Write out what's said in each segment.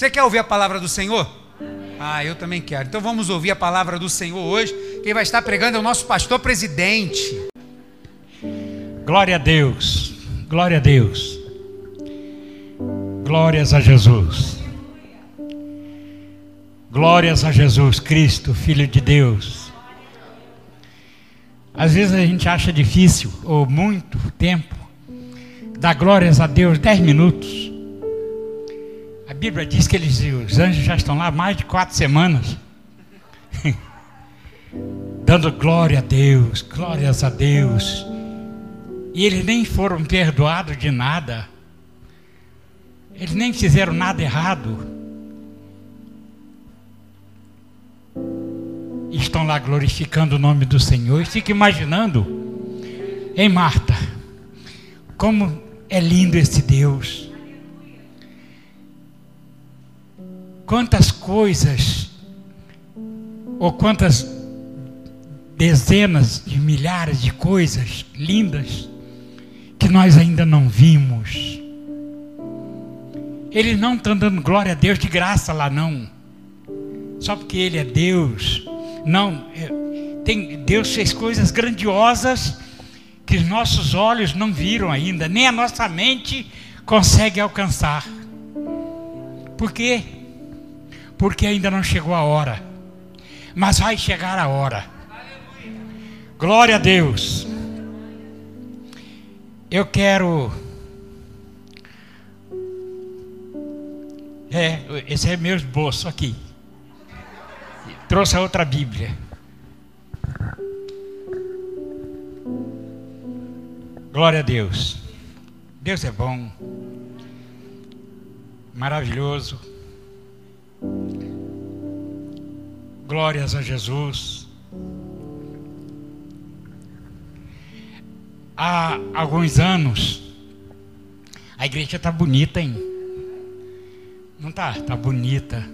Você quer ouvir a palavra do Senhor? Ah, eu também quero. Então vamos ouvir a palavra do Senhor hoje. Quem vai estar pregando é o nosso pastor presidente. Glória a Deus. Glória a Deus. Glórias a Jesus. Glórias a Jesus Cristo, Filho de Deus. Às vezes a gente acha difícil, ou muito tempo, dar glórias a Deus dez minutos. A Bíblia diz que eles, os anjos já estão lá há mais de quatro semanas. Dando glória a Deus, glórias a Deus. E eles nem foram perdoados de nada. Eles nem fizeram nada errado. estão lá glorificando o nome do Senhor. E fica imaginando, hein, Marta, como é lindo esse Deus. Quantas coisas, ou quantas dezenas de milhares de coisas lindas que nós ainda não vimos. Eles não estão dando glória a Deus de graça lá, não. Só porque Ele é Deus. Não, é, tem, Deus fez coisas grandiosas que os nossos olhos não viram ainda, nem a nossa mente consegue alcançar. Por quê? Porque ainda não chegou a hora. Mas vai chegar a hora. Glória a Deus. Eu quero. É, esse é meu esboço aqui trouxe a outra Bíblia. Glória a Deus. Deus é bom, maravilhoso. Glórias a Jesus. Há alguns anos, a igreja está bonita, hein? Não está? Está bonita.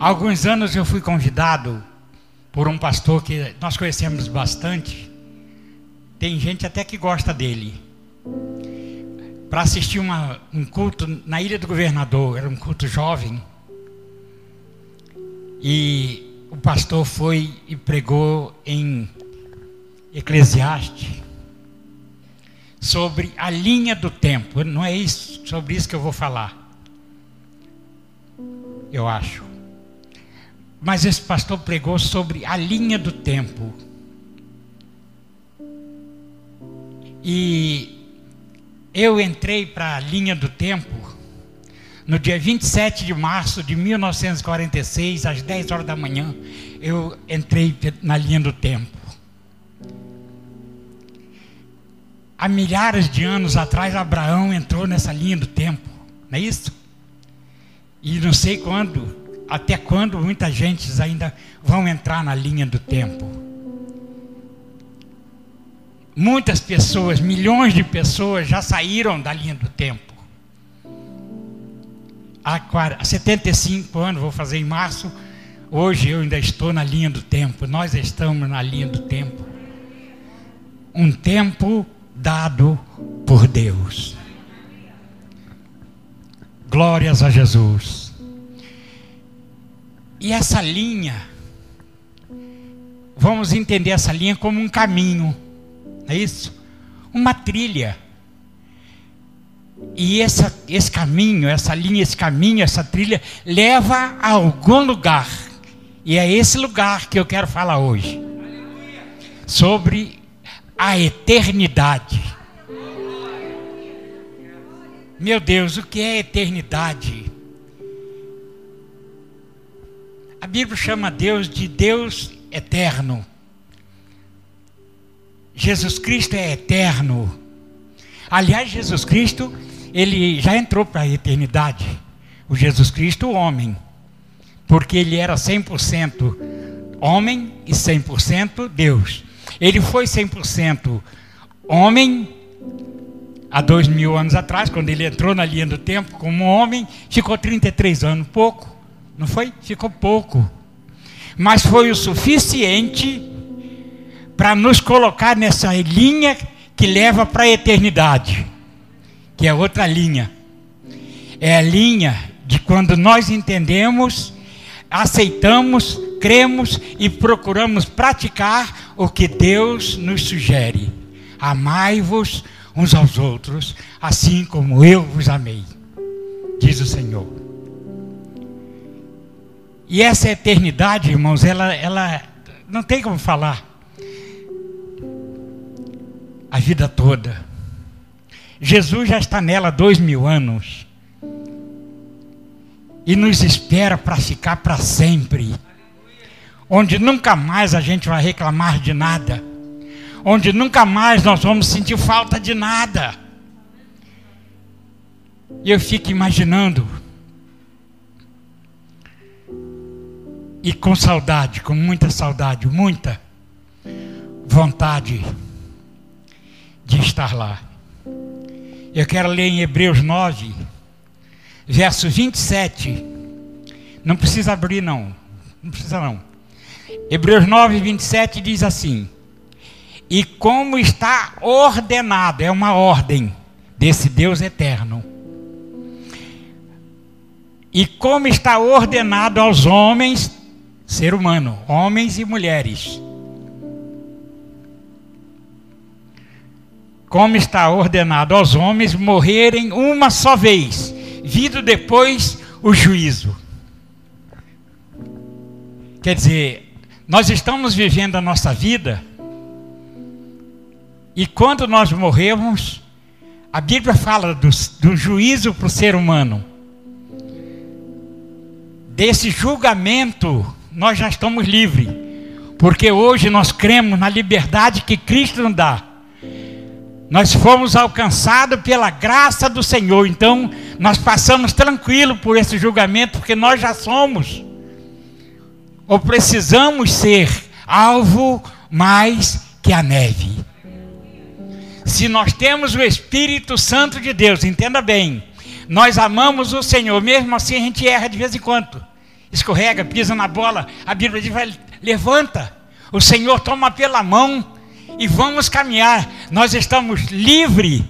Há alguns anos eu fui convidado por um pastor que nós conhecemos bastante. Tem gente até que gosta dele. Para assistir uma, um culto na Ilha do Governador, era um culto jovem. E o pastor foi e pregou em Eclesiastes sobre a linha do tempo. Não é isso, sobre isso que eu vou falar. Eu acho. Mas esse pastor pregou sobre a linha do tempo. E eu entrei para a linha do tempo no dia 27 de março de 1946, às 10 horas da manhã. Eu entrei na linha do tempo. Há milhares de anos atrás, Abraão entrou nessa linha do tempo, não é isso? E não sei quando até quando muita gente ainda vão entrar na linha do tempo. Muitas pessoas, milhões de pessoas já saíram da linha do tempo. Há 75 anos, vou fazer em março, hoje eu ainda estou na linha do tempo. Nós estamos na linha do tempo. Um tempo dado por Deus. Glórias a Jesus. E essa linha, vamos entender essa linha como um caminho, é isso? Uma trilha. E essa, esse caminho, essa linha, esse caminho, essa trilha, leva a algum lugar. E é esse lugar que eu quero falar hoje. Sobre a eternidade. Meu Deus, o que é eternidade? A Bíblia chama Deus de Deus eterno. Jesus Cristo é eterno. Aliás, Jesus Cristo, ele já entrou para a eternidade. O Jesus Cristo, o homem. Porque ele era 100% homem e 100% Deus. Ele foi 100% homem há dois mil anos atrás, quando ele entrou na linha do tempo como homem, ficou 33 anos, pouco. Não foi? Ficou pouco. Mas foi o suficiente para nos colocar nessa linha que leva para a eternidade, que é outra linha. É a linha de quando nós entendemos, aceitamos, cremos e procuramos praticar o que Deus nos sugere. Amai-vos uns aos outros, assim como eu vos amei, diz o Senhor. E essa eternidade, irmãos, ela, ela não tem como falar a vida toda. Jesus já está nela dois mil anos e nos espera para ficar para sempre, onde nunca mais a gente vai reclamar de nada, onde nunca mais nós vamos sentir falta de nada. E eu fico imaginando, e com saudade, com muita saudade, muita vontade de estar lá. Eu quero ler em Hebreus 9, verso 27. Não precisa abrir, não. Não precisa, não. Hebreus 9, 27 diz assim: E como está ordenado, é uma ordem desse Deus eterno. E como está ordenado aos homens, ser humano, homens e mulheres, como está ordenado aos homens morrerem uma só vez, vindo depois o juízo. Quer dizer, nós estamos vivendo a nossa vida e quando nós morremos, a Bíblia fala do, do juízo para o ser humano. Desse julgamento, nós já estamos livres, porque hoje nós cremos na liberdade que Cristo nos dá. Nós fomos alcançados pela graça do Senhor, então nós passamos tranquilo por esse julgamento, porque nós já somos, ou precisamos ser, alvo mais que a neve. Se nós temos o Espírito Santo de Deus, entenda bem, nós amamos o Senhor, mesmo assim a gente erra de vez em quando, escorrega, pisa na bola, a Bíblia diz: levanta, o Senhor toma pela mão e vamos caminhar. Nós estamos livres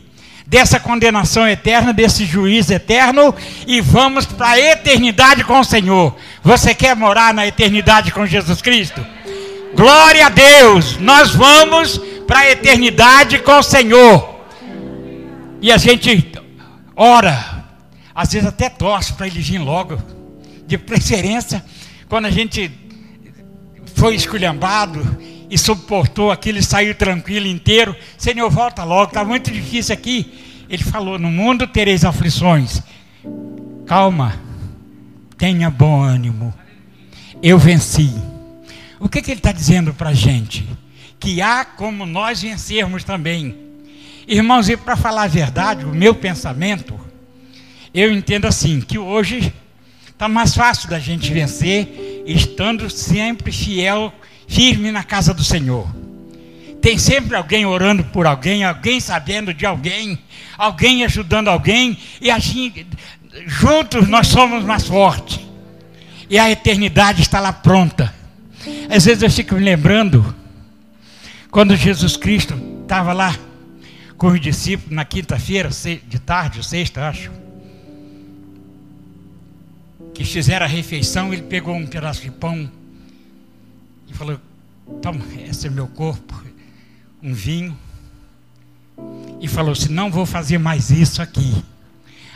dessa condenação eterna, desse juízo eterno e vamos para a eternidade com o Senhor. Você quer morar na eternidade com Jesus Cristo? Glória a Deus! Nós vamos para a eternidade com o Senhor. E a gente ora, às vezes até torce para ele vir logo, de preferência, quando a gente foi esculhambado e suportou aquilo e saiu tranquilo inteiro. Senhor, volta logo, está muito difícil aqui. Ele falou: No mundo tereis aflições. Calma, tenha bom ânimo. Eu venci. O que, que ele está dizendo para a gente? Que há como nós vencermos também. Irmãos, e para falar a verdade, o meu pensamento, eu entendo assim: que hoje está mais fácil da gente vencer, estando sempre fiel firme na casa do Senhor. Tem sempre alguém orando por alguém, alguém sabendo de alguém, alguém ajudando alguém, e assim, juntos nós somos mais fortes. E a eternidade está lá pronta. Às vezes eu fico me lembrando, quando Jesus Cristo estava lá com os discípulos na quinta-feira, de tarde, sexta, acho, que fizeram a refeição, ele pegou um pedaço de pão e falou: Toma, esse é meu corpo, um vinho. E falou assim: Não vou fazer mais isso aqui,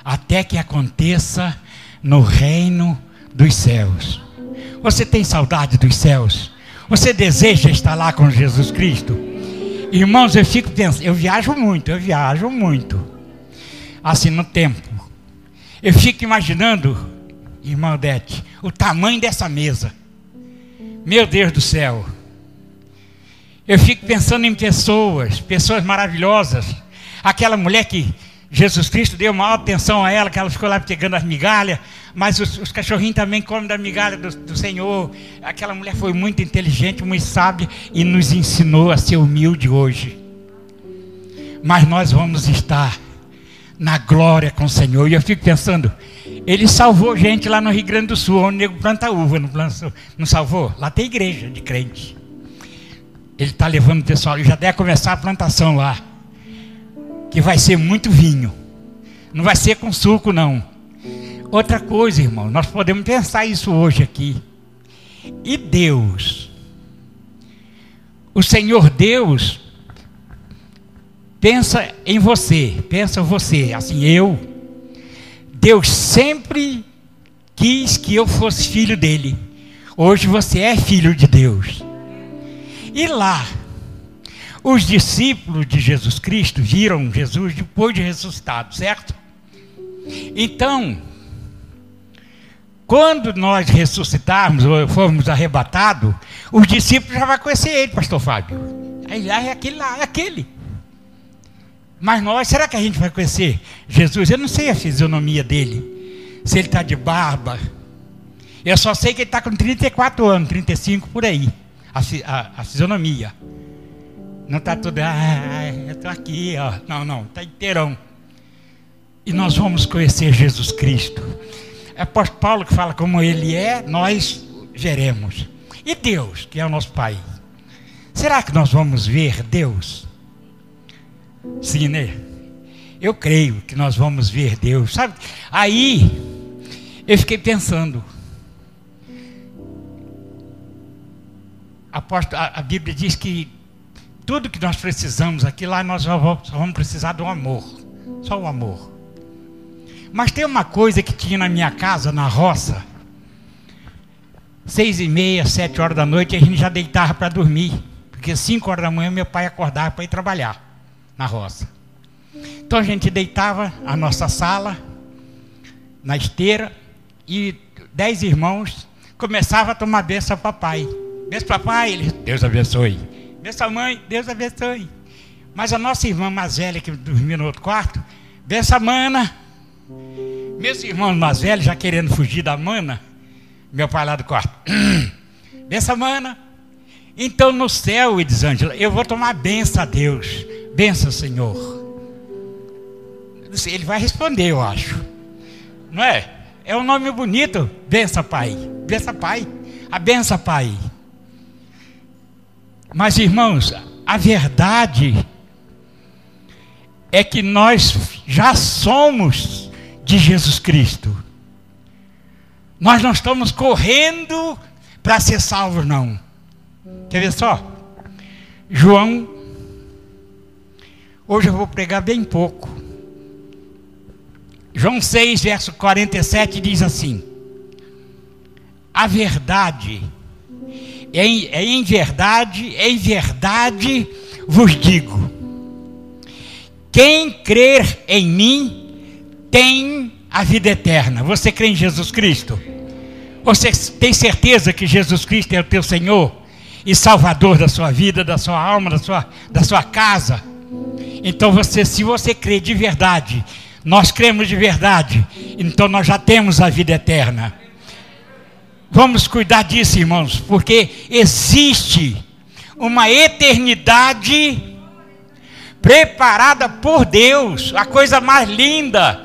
até que aconteça no reino dos céus. Você tem saudade dos céus? Você deseja estar lá com Jesus Cristo? Irmãos, eu fico pensando, eu viajo muito, eu viajo muito. Assim no tempo. Eu fico imaginando, irmã Odete, o tamanho dessa mesa. Meu Deus do céu. Eu fico pensando em pessoas, pessoas maravilhosas. Aquela mulher que Jesus Cristo deu maior atenção a ela, que ela ficou lá pegando as migalhas, mas os, os cachorrinhos também comem da migalha do, do, Senhor. Aquela mulher foi muito inteligente, muito sábia e nos ensinou a ser humilde hoje. Mas nós vamos estar na glória com o Senhor. E eu fico pensando, ele salvou gente lá no Rio Grande do Sul, onde o nego planta uva, não, planta, não salvou? Lá tem igreja de crente. Ele está levando o pessoal, já deve começar a plantação lá. Que vai ser muito vinho. Não vai ser com suco, não. Outra coisa, irmão, nós podemos pensar isso hoje aqui. E Deus? O Senhor Deus pensa em você, pensa em você, assim eu. Deus sempre quis que eu fosse filho dele. Hoje você é filho de Deus. E lá, os discípulos de Jesus Cristo viram Jesus depois de ressuscitado, certo? Então, quando nós ressuscitarmos ou formos arrebatados, os discípulos já vão conhecer ele, pastor Fábio. Aí lá é aquele lá, é aquele. Mas nós, será que a gente vai conhecer Jesus? Eu não sei a fisionomia dele. Se ele está de barba. Eu só sei que ele está com 34 anos, 35 por aí. A, a, a fisionomia. Não está tudo, ah, eu estou aqui, ó. Não, não, está inteirão. E nós vamos conhecer Jesus Cristo. É apóstolo Paulo que fala como ele é, nós veremos. E Deus, que é o nosso Pai? Será que nós vamos ver Deus? Sim, né? Eu creio que nós vamos ver Deus. Sabe? Aí eu fiquei pensando. A, Bíblia diz que tudo que nós precisamos aqui lá nós só vamos precisar do amor. Só o amor. Mas tem uma coisa que tinha na minha casa, na roça. Seis e meia, sete horas da noite, a gente já deitava para dormir. Porque cinco horas da manhã meu pai acordava para ir trabalhar na roça. Então a gente deitava a nossa sala, na esteira, e dez irmãos começavam a tomar benção papai. Benção papai, ele, Deus abençoe. Benção mãe, Deus abençoe. Mas a nossa irmã mais velha, que dormia no outro quarto, benção mana, meus irmãos mais velhos, já querendo fugir da mana, meu pai lá do quarto, benção mana. Então no céu, Elisângela, eu vou tomar benção a Deus. Benção, Senhor. Ele vai responder, eu acho. Não é? É um nome bonito. Benção, Pai. Benção, Pai. A benção, Pai. Mas, irmãos, a verdade é que nós já somos de Jesus Cristo. Nós não estamos correndo para ser salvos, não. Quer ver só? João, hoje eu vou pregar bem pouco. João 6, verso 47 diz assim: A verdade, é em verdade, em verdade vos digo: quem crer em mim, tem a vida eterna. Você crê em Jesus Cristo? Você tem certeza que Jesus Cristo é o teu Senhor e Salvador da sua vida, da sua alma, da sua, da sua casa? Então você, se você crê de verdade, nós cremos de verdade, então nós já temos a vida eterna. Vamos cuidar disso, irmãos, porque existe uma eternidade preparada por Deus, a coisa mais linda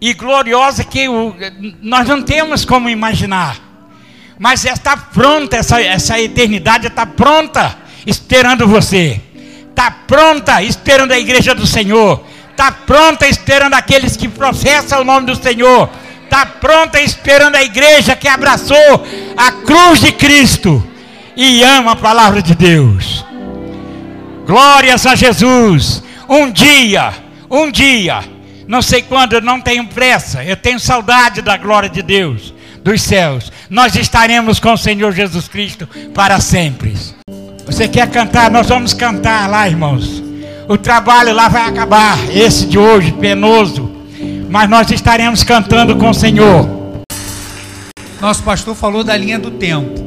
e gloriosa que o, nós não temos como imaginar. Mas está pronta, essa, essa eternidade está pronta, esperando você. Está pronta, esperando a igreja do Senhor. Está pronta, esperando aqueles que professam o nome do Senhor. Está pronta, esperando a igreja que abraçou a cruz de Cristo e ama a palavra de Deus. Glórias a Jesus. Um dia, um dia não sei quando, eu não tenho pressa, eu tenho saudade da glória de Deus, dos céus. Nós estaremos com o Senhor Jesus Cristo para sempre. Você quer cantar? Nós vamos cantar lá, irmãos. O trabalho lá vai acabar, esse de hoje, penoso. Mas nós estaremos cantando com o Senhor. Nosso pastor falou da linha do tempo.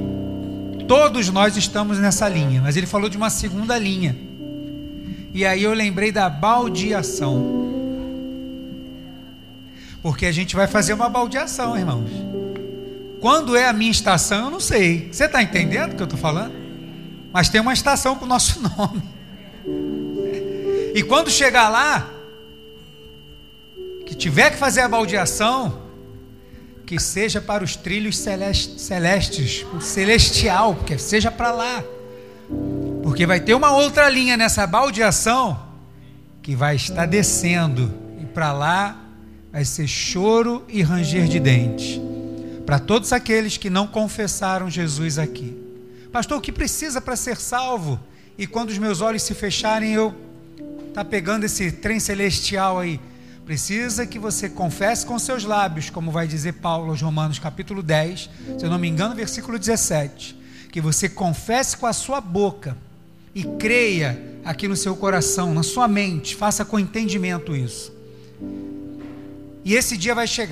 Todos nós estamos nessa linha, mas ele falou de uma segunda linha. E aí eu lembrei da baldeação. Porque a gente vai fazer uma baldeação, irmãos. Quando é a minha estação, eu não sei. Você está entendendo o que eu estou falando? Mas tem uma estação com o nosso nome. E quando chegar lá, que tiver que fazer a baldeação, que seja para os trilhos celestes, o celestial, porque seja para lá. Porque vai ter uma outra linha nessa baldeação que vai estar descendo e para lá vai ser choro e ranger de dentes. Para todos aqueles que não confessaram Jesus aqui. Pastor, o que precisa para ser salvo? E quando os meus olhos se fecharem, eu tá pegando esse trem celestial aí. Precisa que você confesse com seus lábios, como vai dizer Paulo aos Romanos capítulo 10, se eu não me engano, versículo 17. Que você confesse com a sua boca e creia aqui no seu coração, na sua mente, faça com entendimento isso. E esse dia vai chegar.